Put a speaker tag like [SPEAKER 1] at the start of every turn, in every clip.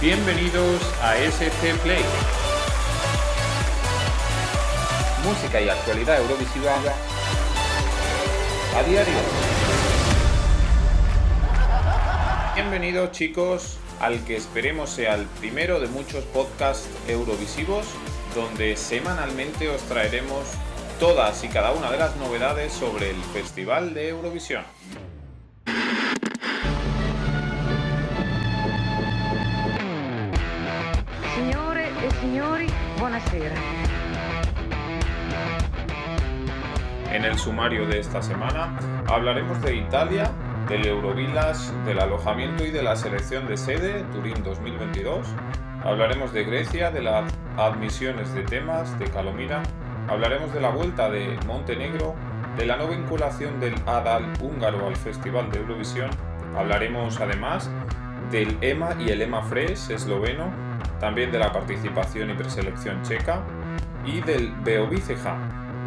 [SPEAKER 1] Bienvenidos a SC Play. Música y actualidad eurovisiva a diario. Bienvenidos chicos al que esperemos sea el primero de muchos podcasts eurovisivos donde semanalmente os traeremos todas y cada una de las novedades sobre el Festival de Eurovisión.
[SPEAKER 2] Buonasera.
[SPEAKER 1] En el sumario de esta semana hablaremos de Italia, del Eurovillas, del alojamiento y de la selección de sede Turín 2022. Hablaremos de Grecia, de las admisiones de temas de Calomira. Hablaremos de la vuelta de Montenegro, de la no vinculación del ADAL húngaro al Festival de Eurovisión. Hablaremos además del EMA y el EMA Fresh esloveno, también de la participación y preselección checa y del Beoviceja,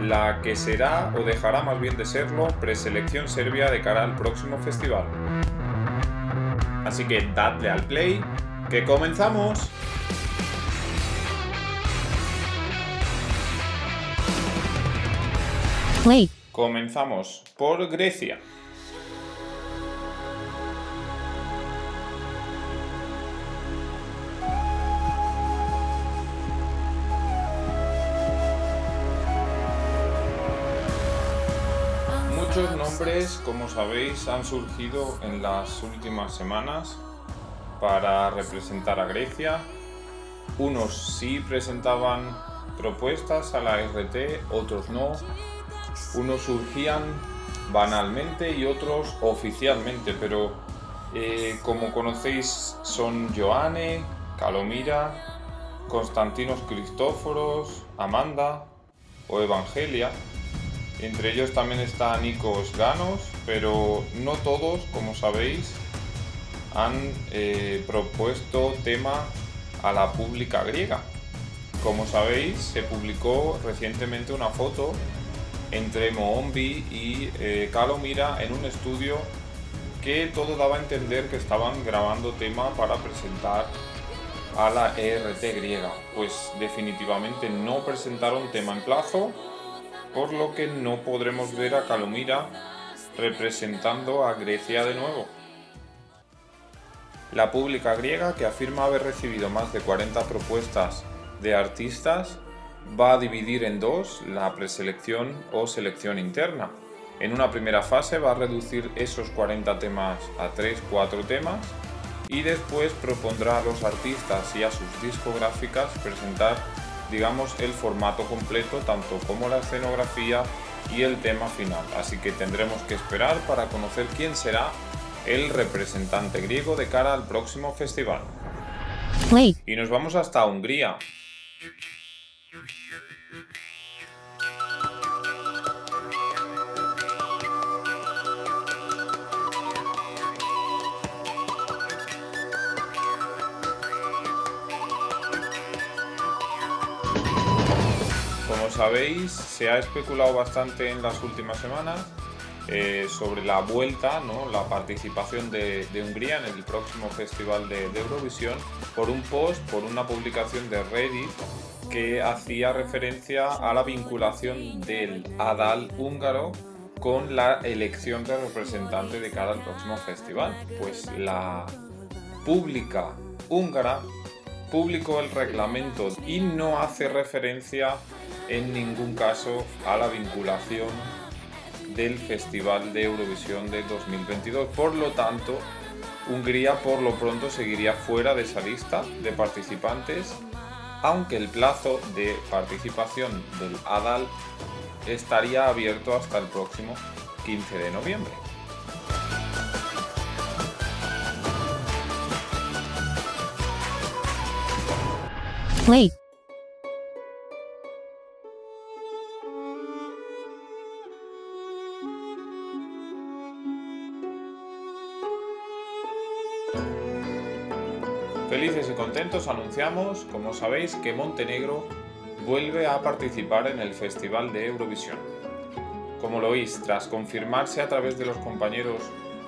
[SPEAKER 1] la que será o dejará más bien de serlo preselección serbia de cara al próximo festival. Así que dadle al play, que comenzamos.
[SPEAKER 3] Play.
[SPEAKER 1] Comenzamos por Grecia. Nombres, como sabéis, han surgido en las últimas semanas para representar a Grecia. Unos sí presentaban propuestas a la RT, otros no. Unos surgían banalmente y otros oficialmente, pero eh, como conocéis son Joanne, Calomira, Constantinos Cristóforos, Amanda o Evangelia. Entre ellos también está Nikos Ganos, pero no todos, como sabéis, han eh, propuesto tema a la pública griega. Como sabéis, se publicó recientemente una foto entre Moombi y eh, Calomira en un estudio que todo daba a entender que estaban grabando tema para presentar a la ERT griega. Pues definitivamente no presentaron tema en plazo, por lo que no podremos ver a Calomira representando a Grecia de nuevo. La pública griega, que afirma haber recibido más de 40 propuestas de artistas, va a dividir en dos la preselección o selección interna. En una primera fase va a reducir esos 40 temas a 3-4 temas y después propondrá a los artistas y a sus discográficas presentar digamos el formato completo tanto como la escenografía y el tema final. Así que tendremos que esperar para conocer quién será el representante griego de cara al próximo festival.
[SPEAKER 3] Play.
[SPEAKER 1] Y nos vamos hasta Hungría. Como sabéis, se ha especulado bastante en las últimas semanas eh, sobre la vuelta, ¿no? la participación de, Hungría en el próximo festival de, de Eurovisión por un post, por una publicación de Reddit que hacía referencia a la vinculación del ADAL húngaro con la elección de representante de cara al próximo festival. Pues la pública húngara publicó el reglamento y no hace referencia en ningún caso a la vinculación del Festival de Eurovisión de 2022. Por lo tanto, Hungría por lo pronto seguiría fuera de esa lista de participantes, aunque el plazo de participación del ADAL estaría abierto hasta el próximo 15 de noviembre.
[SPEAKER 3] Play.
[SPEAKER 1] Anunciamos, como sabéis, que Montenegro vuelve a participar en el Festival de Eurovisión. Como lo oís, tras confirmarse a través de los compañeros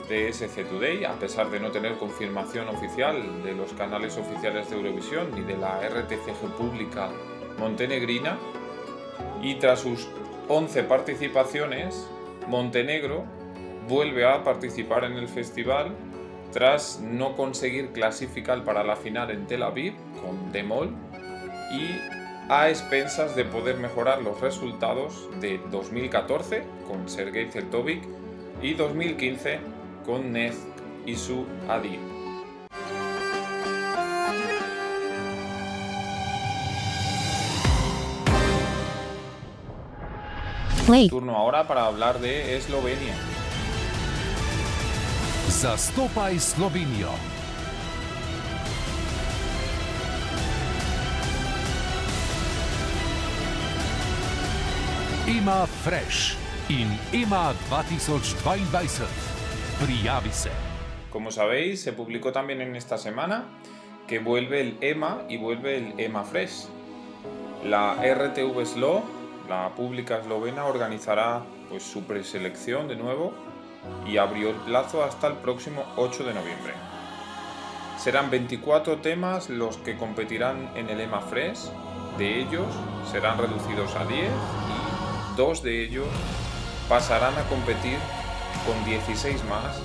[SPEAKER 1] de SC Today, a pesar de no tener confirmación oficial de los canales oficiales de Eurovisión ni de la RTCG pública montenegrina. Y tras sus 11 participaciones, Montenegro vuelve a participar en el festival tras no conseguir clasificar para la final en Tel Aviv con Demol y a expensas de poder mejorar los resultados de 2014 con Sergei Zeltovic y 2015 con Nez y su Adi. Turno ahora para hablar de Eslovenia.
[SPEAKER 4] Zastopaj Slovenijo. Ima Fresh in Ima 2022. Prijavi se.
[SPEAKER 1] Como sabéis, se publicó también en esta semana que vuelve el EMA y vuelve el EMA Fresh. La RTV Slo, la pública eslovena, organizará pues, su preselección de nuevo y abrió el plazo hasta el próximo 8 de noviembre. Serán 24 temas los que competirán en el EMA Fresh, de ellos serán reducidos a 10 y dos de ellos pasarán a competir con 16 más,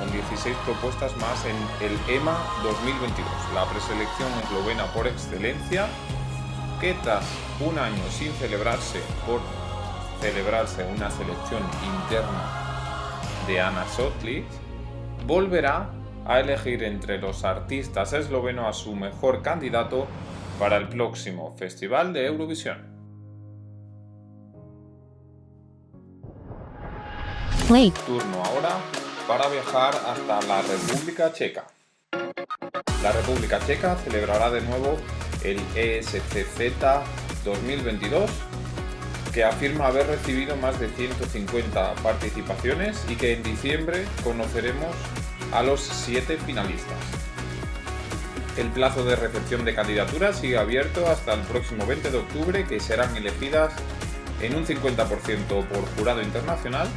[SPEAKER 1] con 16 propuestas más en el EMA 2022, la preselección eslovena por excelencia, que tras un año sin celebrarse por celebrarse una selección interna de Ana Sotlik, volverá a elegir entre los artistas eslovenos a su mejor candidato para el próximo Festival de Eurovisión.
[SPEAKER 3] Play.
[SPEAKER 1] Turno ahora para viajar hasta la República Checa. La República Checa celebrará de nuevo el ESCZ 2022 que afirma haber recibido más de 150 participaciones y que en diciembre conoceremos a los siete finalistas. El plazo de recepción de candidaturas sigue abierto hasta el próximo 20 de octubre, que serán elegidas en un 50% por jurado internacional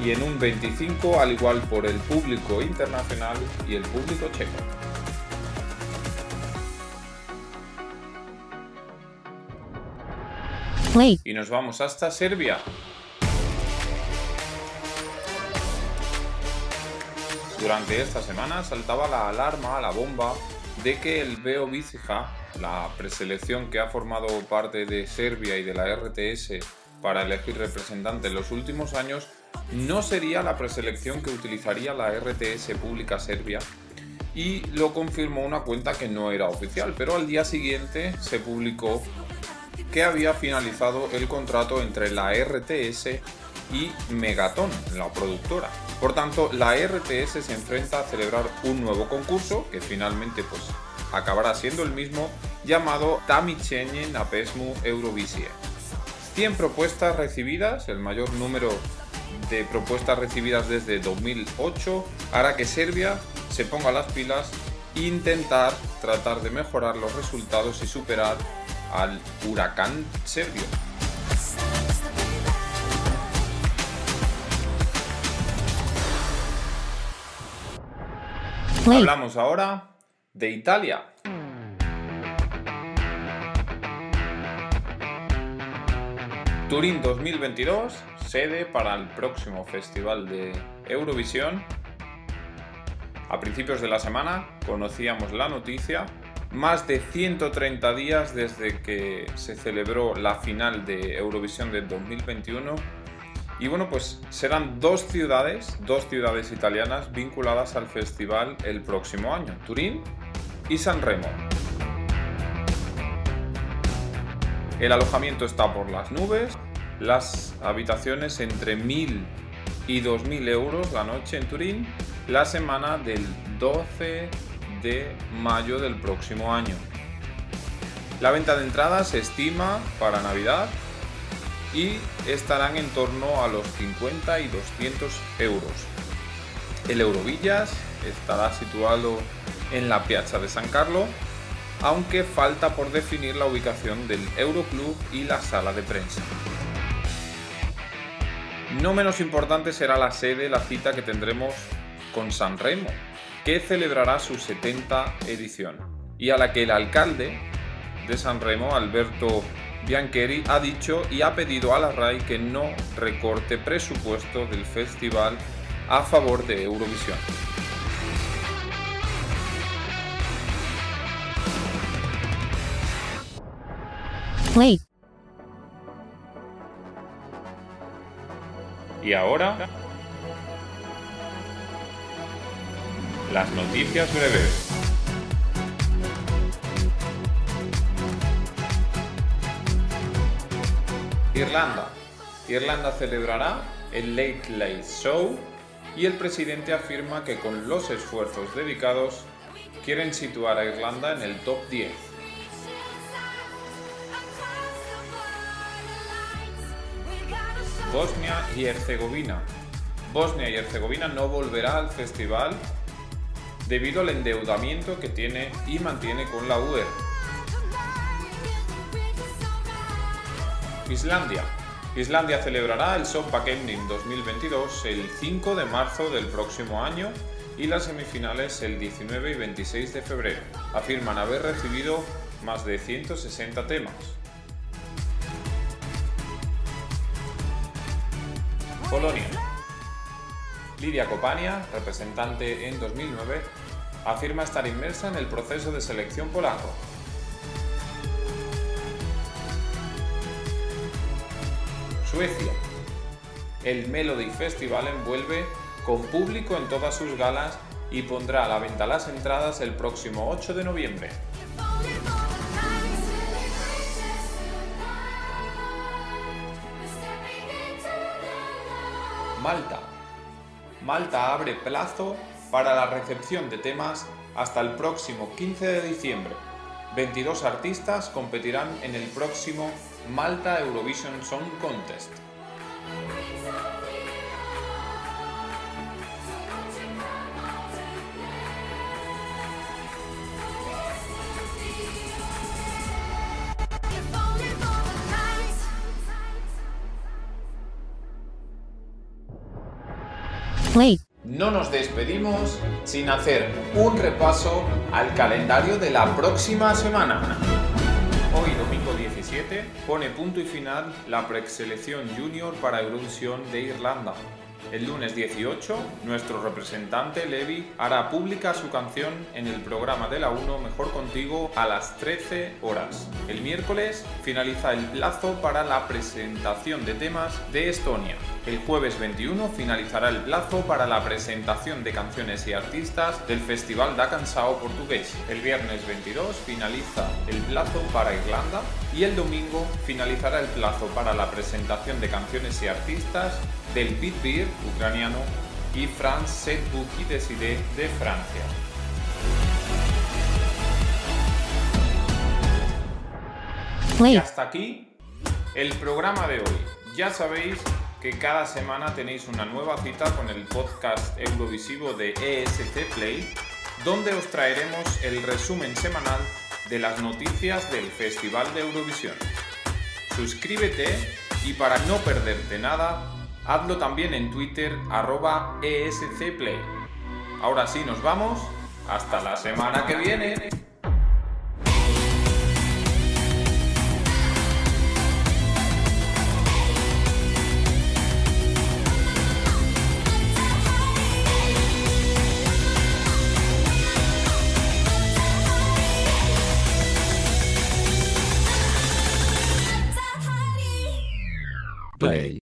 [SPEAKER 1] y en un 25% al igual por el público internacional y el público checo. Y nos vamos hasta Serbia. Durante esta semana saltaba la alarma, la bomba, de que el Beo Bicija, la preselección que ha formado parte de Serbia y de la RTS para elegir representantes en los últimos años, no sería la preselección que utilizaría la RTS pública serbia y lo confirmó una cuenta que no era oficial, pero al día siguiente se publicó que había finalizado el contrato entre la RTS y Megaton, la productora. Por tanto, la RTS se enfrenta a celebrar un nuevo concurso que finalmente pues acabará siendo el mismo llamado Tamichenye Napesmu Eurovisie. 100 propuestas recibidas, el mayor número de propuestas recibidas desde 2008, hará que Serbia se ponga las pilas e intentar tratar de mejorar los resultados y superar al huracán serbio.
[SPEAKER 3] Play.
[SPEAKER 1] Hablamos ahora de Italia. Turín 2022, sede para el próximo Festival de Eurovisión. A principios de la semana conocíamos la noticia, más de 130 días desde que se celebró la final de Eurovisión del 2021 y bueno, pues serán dos ciudades, dos ciudades italianas vinculadas al festival el próximo año, Turín y San Remo. El alojamiento está por las nubes, las habitaciones entre 1.000 y 2.000 euros la noche en Turín, la semana del 12 de mayo del próximo año. La venta de entradas se estima para Navidad y estarán en torno a los 50 y 200 euros. El Eurovillas estará situado en la Piazza de San Carlo, aunque falta por definir la ubicación del Euroclub y la sala de prensa. No menos importante será la sede, la cita que tendremos con San Remo, que celebrará su 70 edición, y a la que el alcalde de San Remo, Alberto Biancheri, ha dicho y ha pedido a la RAI que no recorte presupuesto del festival a favor de Eurovisión.
[SPEAKER 3] play,
[SPEAKER 1] Y ahora, las noticias breves. Irlanda. Irlanda celebrará el Late Late Show y el presidente afirma que con los esfuerzos dedicados quieren situar a Irlanda en el top 10. Bosnia y Herzegovina. Bosnia y Herzegovina no volverá al festival debido al endeudamiento que tiene y mantiene con la UE. Islandia. Islandia celebrará el Soppakeppnin 2022 el 5 de marzo del próximo año y las semifinales el 19 y 26 de febrero. Afirman haber recibido más de 160 temas. Polonia. Lidia Kopania, representante en 2009, afirma estar inmersa en el proceso de selección polaco. Suecia. El Melody Festival envuelve con público en todas sus galas y pondrá a la venta las entradas el próximo 8 de noviembre. Malta. Malta abre plazo para la recepción de temas hasta el próximo 15 de diciembre. 22 artistas competirán en el próximo Malta Eurovision Song Contest.
[SPEAKER 3] Play,
[SPEAKER 1] No nos despedimos sin hacer un repaso al calendario de la próxima semana. Hoy, domingo 17, pone punto y final la preselección junior para Eurovisión de Irlanda. El lunes 18, nuestro representante Levi hará pública su canción en el programa de la 1 Mejor Contigo a las 13 horas. El miércoles finaliza el plazo para la presentación de temas de Estonia. El jueves 21 finalizará el plazo para la presentación de canciones y artistas del Festival da Cansao portugués. El viernes 22 finaliza el plazo para Irlanda y el domingo finalizará el plazo para la presentación de canciones y artistas del Beer ucraniano y Franz Setbuki Deside de Francia. Y hasta aquí el programa de hoy. Ya sabéis que cada semana tenéis una nueva cita con el podcast Eurovisivo de ESC Play, donde os traeremos el resumen semanal de las noticias del Festival de Eurovisión. Suscríbete y para no perderte nada, hazlo también en Twitter arroba ESC Play. Ahora sí, nos vamos. Hasta la semana que viene.